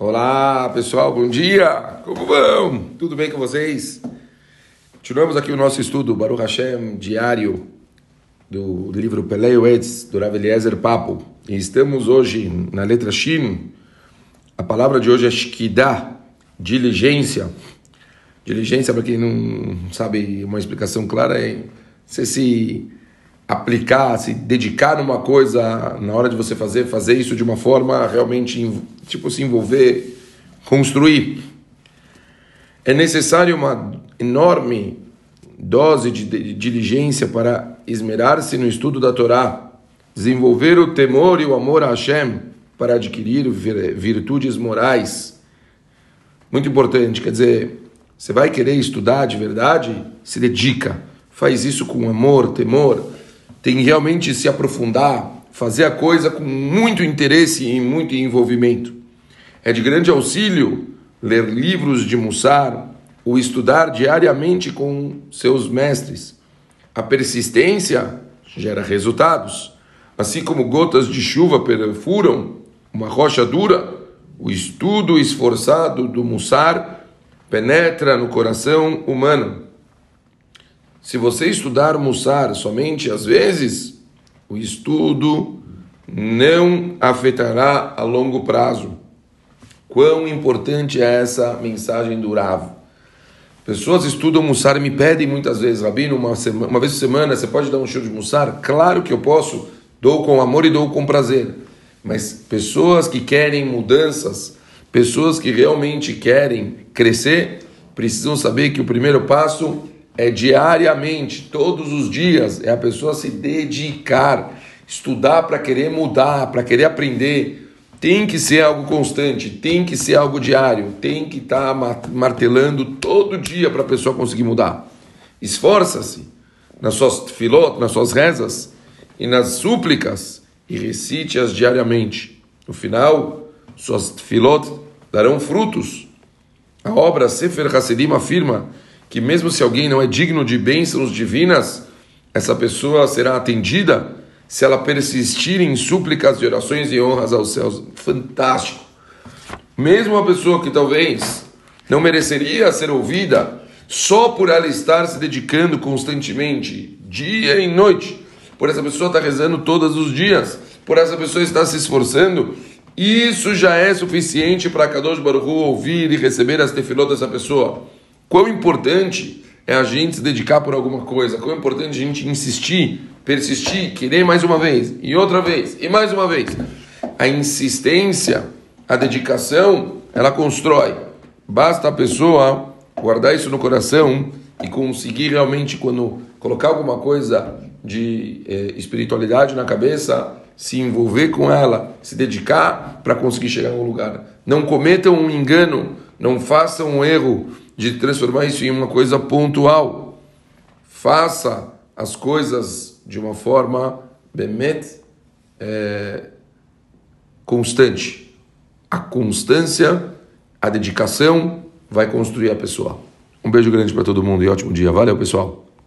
Olá pessoal, bom dia! Como vão? Tudo bem com vocês? Continuamos aqui o nosso estudo, Baruch Hashem, diário do, livro Peleu Etz, do Rav Eliezer Papo. E estamos hoje na letra Shin. A palavra de hoje é Shkidah, diligência. Diligência, para quem não sabe uma explicação clara, é você se aplicar, se dedicar numa coisa na hora de você fazer, fazer isso de uma forma realmente, tipo, se envolver, construir. É necessário uma enorme dose de diligência para esmerar-se no estudo da Torá, desenvolver o temor e o amor a Hashem para adquirir virtudes morais. Muito importante, quer dizer, você vai querer estudar de verdade, se dedica, faz isso com amor, temor tem que realmente se aprofundar, fazer a coisa com muito interesse e muito envolvimento. É de grande auxílio ler livros de Mussar ou estudar diariamente com seus mestres. A persistência gera resultados. Assim como gotas de chuva perfuram uma rocha dura, o estudo esforçado do Mussar penetra no coração humano se você estudar Mussar somente às vezes, o estudo não afetará a longo prazo. Quão importante é essa mensagem do Rav? Pessoas estudam Mussar e me pedem muitas vezes, Rabino, uma, semana, uma vez por semana, você pode dar um show de Mussar? Claro que eu posso, dou com amor e dou com prazer. Mas pessoas que querem mudanças, pessoas que realmente querem crescer, precisam saber que o primeiro passo é diariamente, todos os dias, é a pessoa se dedicar, estudar para querer mudar, para querer aprender. Tem que ser algo constante, tem que ser algo diário, tem que estar tá martelando todo dia para a pessoa conseguir mudar. Esforça-se nas suas filot, nas suas rezas e nas súplicas e recite-as diariamente. No final, suas filot darão frutos. A obra Sefer Hasidim afirma que mesmo se alguém não é digno de bênçãos divinas, essa pessoa será atendida se ela persistir em súplicas de orações e honras aos céus. Fantástico! Mesmo uma pessoa que talvez não mereceria ser ouvida, só por ela estar se dedicando constantemente, dia e noite, por essa pessoa estar rezando todos os dias, por essa pessoa estar se esforçando, isso já é suficiente para Kadosh Baruch Hu ouvir e receber as tefilot dessa pessoa. Quão importante é a gente se dedicar por alguma coisa, quão importante a gente insistir, persistir, querer mais uma vez, e outra vez, e mais uma vez. A insistência, a dedicação, ela constrói. Basta a pessoa guardar isso no coração e conseguir realmente, quando colocar alguma coisa de eh, espiritualidade na cabeça, se envolver com ela, se dedicar para conseguir chegar a um lugar. Não cometam um engano, não façam um erro de transformar isso em uma coisa pontual. Faça as coisas de uma forma bemet é, constante. A constância, a dedicação vai construir a pessoa. Um beijo grande para todo mundo e ótimo dia. Valeu, pessoal.